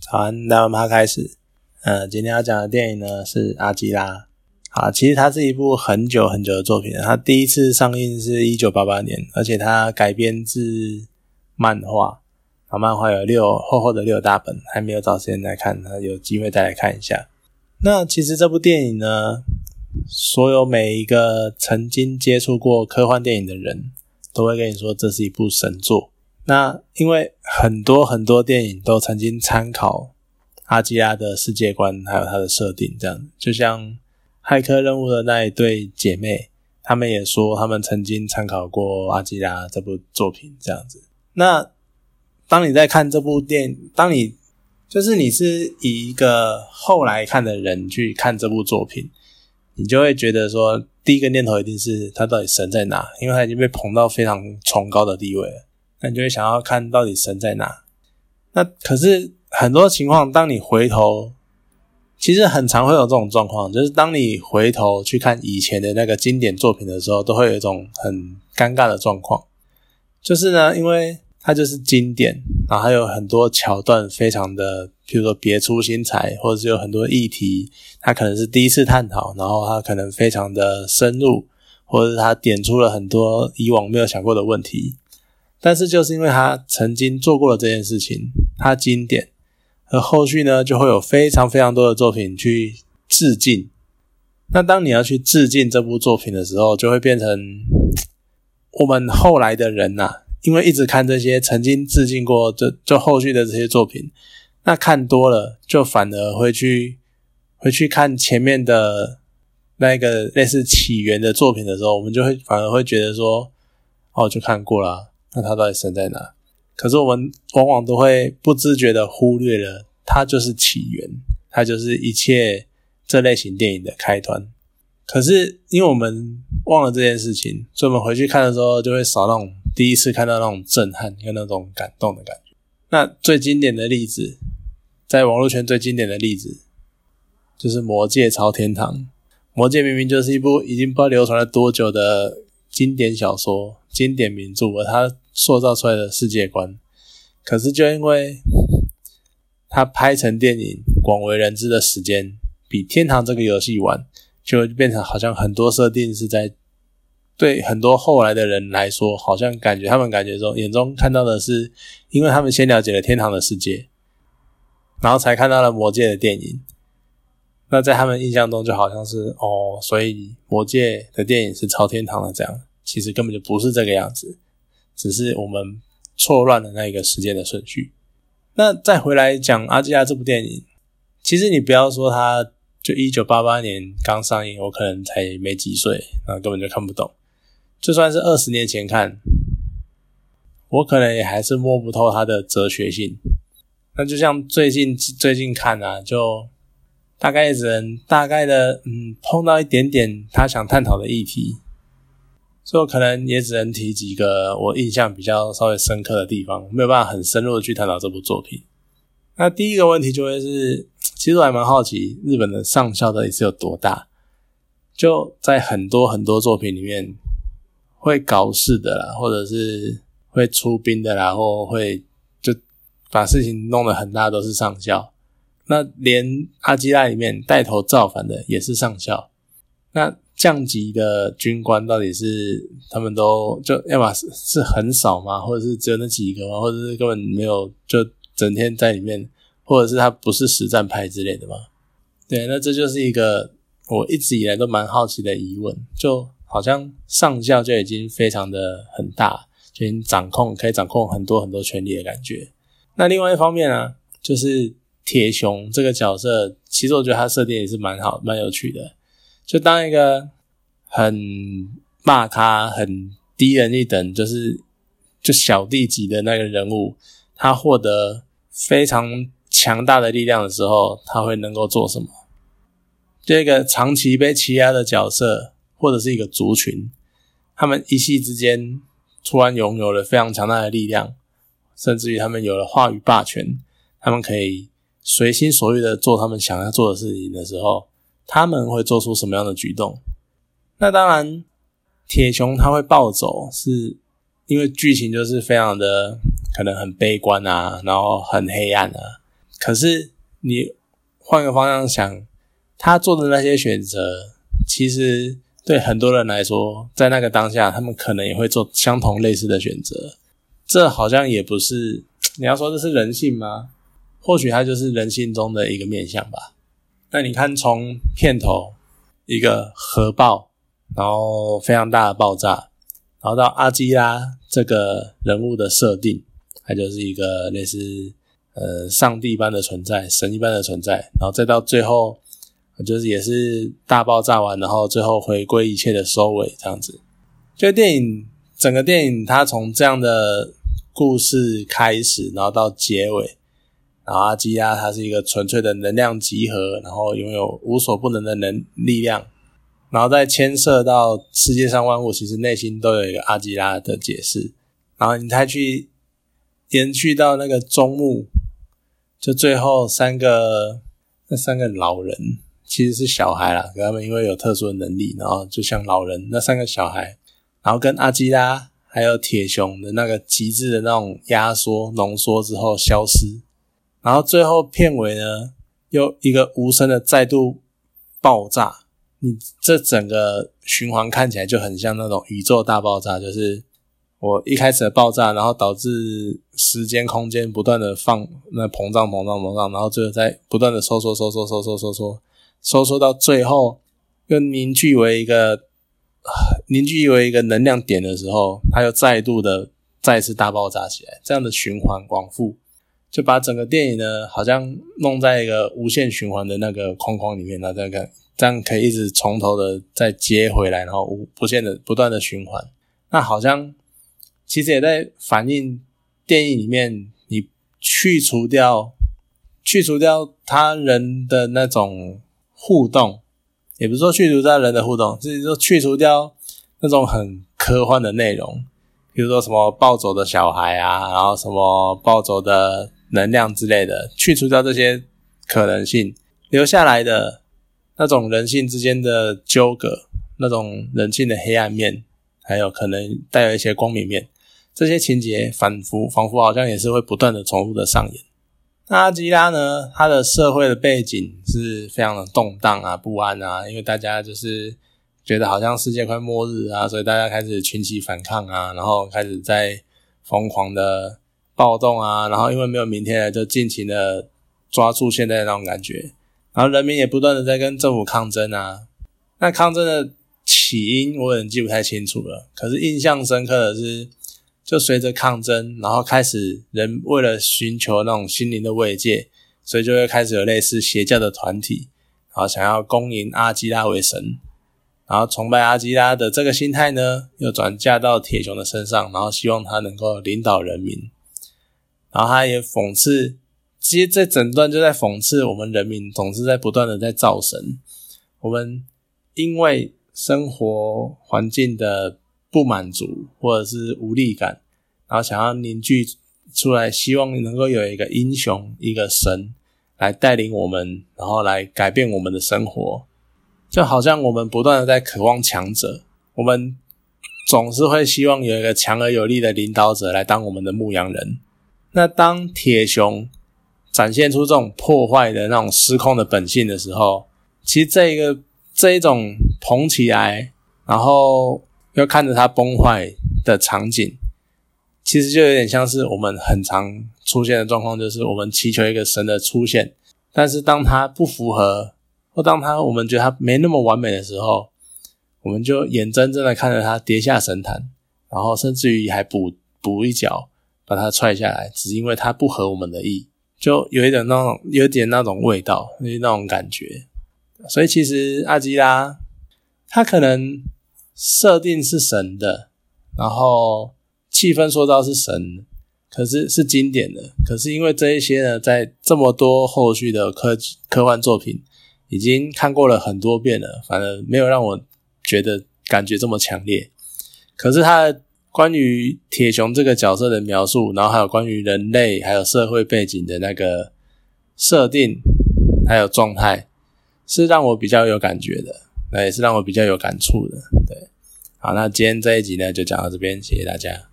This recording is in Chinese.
早安，那我们开始。呃，今天要讲的电影呢是《阿基拉》。啊，其实它是一部很久很久的作品。它第一次上映是一九八八年，而且它改编自漫画。啊，漫画有六厚厚的六大本，还没有找时间来看，那有机会再来看一下。那其实这部电影呢，所有每一个曾经接触过科幻电影的人都会跟你说，这是一部神作。那因为很多很多电影都曾经参考阿基拉的世界观，还有它的设定，这样就像骇客任务的那一对姐妹，她们也说她们曾经参考过阿基拉这部作品，这样子。那当你在看这部电，当你就是你是以一个后来看的人去看这部作品，你就会觉得说，第一个念头一定是他到底神在哪？因为他已经被捧到非常崇高的地位了。那你就会想要看到底神在哪？那可是很多情况，当你回头，其实很常会有这种状况，就是当你回头去看以前的那个经典作品的时候，都会有一种很尴尬的状况，就是呢，因为它就是经典，然后还有很多桥段非常的，譬如说别出心裁，或者是有很多议题，它可能是第一次探讨，然后它可能非常的深入，或者是它点出了很多以往没有想过的问题。但是就是因为他曾经做过了这件事情，他经典，而后续呢就会有非常非常多的作品去致敬。那当你要去致敬这部作品的时候，就会变成我们后来的人呐，因为一直看这些曾经致敬过这就后续的这些作品，那看多了，就反而会去会去看前面的那个类似起源的作品的时候，我们就会反而会觉得说，哦，就看过了。那它到底神在哪？可是我们往往都会不自觉的忽略了，它就是起源，它就是一切这类型电影的开端。可是因为我们忘了这件事情，所以我们回去看的时候，就会少那种第一次看到那种震撼跟那种感动的感觉。那最经典的例子，在网络圈最经典的例子，就是《魔戒超天堂》。《魔戒》明明就是一部已经不知道流传了多久的经典小说。经典名著，而它塑造出来的世界观，可是就因为他拍成电影广为人知的时间比《天堂》这个游戏晚，就变成好像很多设定是在对很多后来的人来说，好像感觉他们感觉中眼中看到的是，因为他们先了解了天堂的世界，然后才看到了魔界的电影，那在他们印象中就好像是哦，所以魔界的电影是超天堂的这样。其实根本就不是这个样子，只是我们错乱了那一个时间的顺序。那再回来讲《阿基拉》这部电影，其实你不要说它就一九八八年刚上映，我可能才没几岁，那根本就看不懂。就算是二十年前看，我可能也还是摸不透它的哲学性。那就像最近最近看啊，就大概只能大概的嗯碰到一点点他想探讨的议题。所以我可能也只能提几个我印象比较稍微深刻的地方，没有办法很深入的去探讨这部作品。那第一个问题就会是，其实我还蛮好奇日本的上校到底是有多大？就在很多很多作品里面，会搞事的啦，或者是会出兵的啦，或会就把事情弄得很大，都是上校。那连阿基拉里面带头造反的也是上校。那降级的军官到底是他们都就要么是是很少吗？或者是只有那几个吗？或者是根本没有就整天在里面？或者是他不是实战派之类的吗？对，那这就是一个我一直以来都蛮好奇的疑问。就好像上校就已经非常的很大，就已经掌控可以掌控很多很多权力的感觉。那另外一方面呢，就是铁熊这个角色，其实我觉得他设定也是蛮好、蛮有趣的。就当一个很骂他、很低人一等，就是就小弟级的那个人物，他获得非常强大的力量的时候，他会能够做什么？这个长期被欺压的角色，或者是一个族群，他们一夕之间突然拥有了非常强大的力量，甚至于他们有了话语霸权，他们可以随心所欲的做他们想要做的事情的时候。他们会做出什么样的举动？那当然，铁熊他会暴走，是因为剧情就是非常的可能很悲观啊，然后很黑暗啊。可是你换个方向想，他做的那些选择，其实对很多人来说，在那个当下，他们可能也会做相同类似的选择。这好像也不是你要说这是人性吗？或许它就是人性中的一个面相吧。那你看，从片头一个核爆，然后非常大的爆炸，然后到阿基拉这个人物的设定，它就是一个类似呃上帝般的存在，神一般的存在，然后再到最后就是也是大爆炸完，然后最后回归一切的收尾这样子。就电影整个电影，它从这样的故事开始，然后到结尾。然后阿基拉它是一个纯粹的能量集合，然后拥有无所不能的能力量，然后再牵涉到世界上万物，其实内心都有一个阿基拉的解释。然后你再去延续到那个中目，就最后三个那三个老人其实是小孩啦，他们因为有特殊的能力，然后就像老人那三个小孩，然后跟阿基拉还有铁熊的那个极致的那种压缩浓缩之后消失。然后最后片尾呢，又一个无声的再度爆炸，你这整个循环看起来就很像那种宇宙大爆炸，就是我一开始的爆炸，然后导致时间空间不断的放那膨胀膨胀膨胀，然后最后再不断的收缩收缩收缩收缩收缩到最后又凝聚为一个凝聚为一个能量点的时候，它又再度的再次大爆炸起来，这样的循环往复。就把整个电影呢，好像弄在一个无限循环的那个框框里面，然后再看，这样可以一直从头的再接回来，然后无不限的不断的循环。那好像其实也在反映电影里面，你去除掉去除掉他人的那种互动，也不是说去除掉人的互动，是说去除掉那种很科幻的内容，比如说什么暴走的小孩啊，然后什么暴走的。能量之类的，去除掉这些可能性，留下来的那种人性之间的纠葛，那种人性的黑暗面，还有可能带有一些光明面，这些情节反复仿佛好像也是会不断的重复的上演。那阿基拉呢？他的社会的背景是非常的动荡啊、不安啊，因为大家就是觉得好像世界快末日啊，所以大家开始群起反抗啊，然后开始在疯狂的。暴动啊，然后因为没有明天了，就尽情的抓住现在那种感觉，然后人民也不断的在跟政府抗争啊。那抗争的起因我有点记不太清楚了，可是印象深刻的是，就随着抗争，然后开始人为了寻求那种心灵的慰藉，所以就会开始有类似邪教的团体，然后想要恭迎阿基拉为神，然后崇拜阿基拉的这个心态呢，又转嫁到铁熊的身上，然后希望他能够领导人民。然后他也讽刺，其实这整段就在讽刺我们人民总是在不断的在造神。我们因为生活环境的不满足或者是无力感，然后想要凝聚出来，希望能够有一个英雄、一个神来带领我们，然后来改变我们的生活。就好像我们不断的在渴望强者，我们总是会希望有一个强而有力的领导者来当我们的牧羊人。那当铁熊展现出这种破坏的那种失控的本性的时候，其实这一个这一种捧起来，然后又看着它崩坏的场景，其实就有点像是我们很常出现的状况，就是我们祈求一个神的出现，但是当它不符合，或当它我们觉得它没那么完美的时候，我们就眼睁睁的看着它跌下神坛，然后甚至于还补补一脚。把它踹下来，只因为它不合我们的意，就有一点那种，有点那种味道，那种感觉。所以其实阿基拉他可能设定是神的，然后气氛塑造是神，可是是经典的。可是因为这一些呢，在这么多后续的科科幻作品已经看过了很多遍了，反而没有让我觉得感觉这么强烈。可是他的。关于铁熊这个角色的描述，然后还有关于人类还有社会背景的那个设定，还有状态，是让我比较有感觉的，那也是让我比较有感触的。对，好，那今天这一集呢就讲到这边，谢谢大家。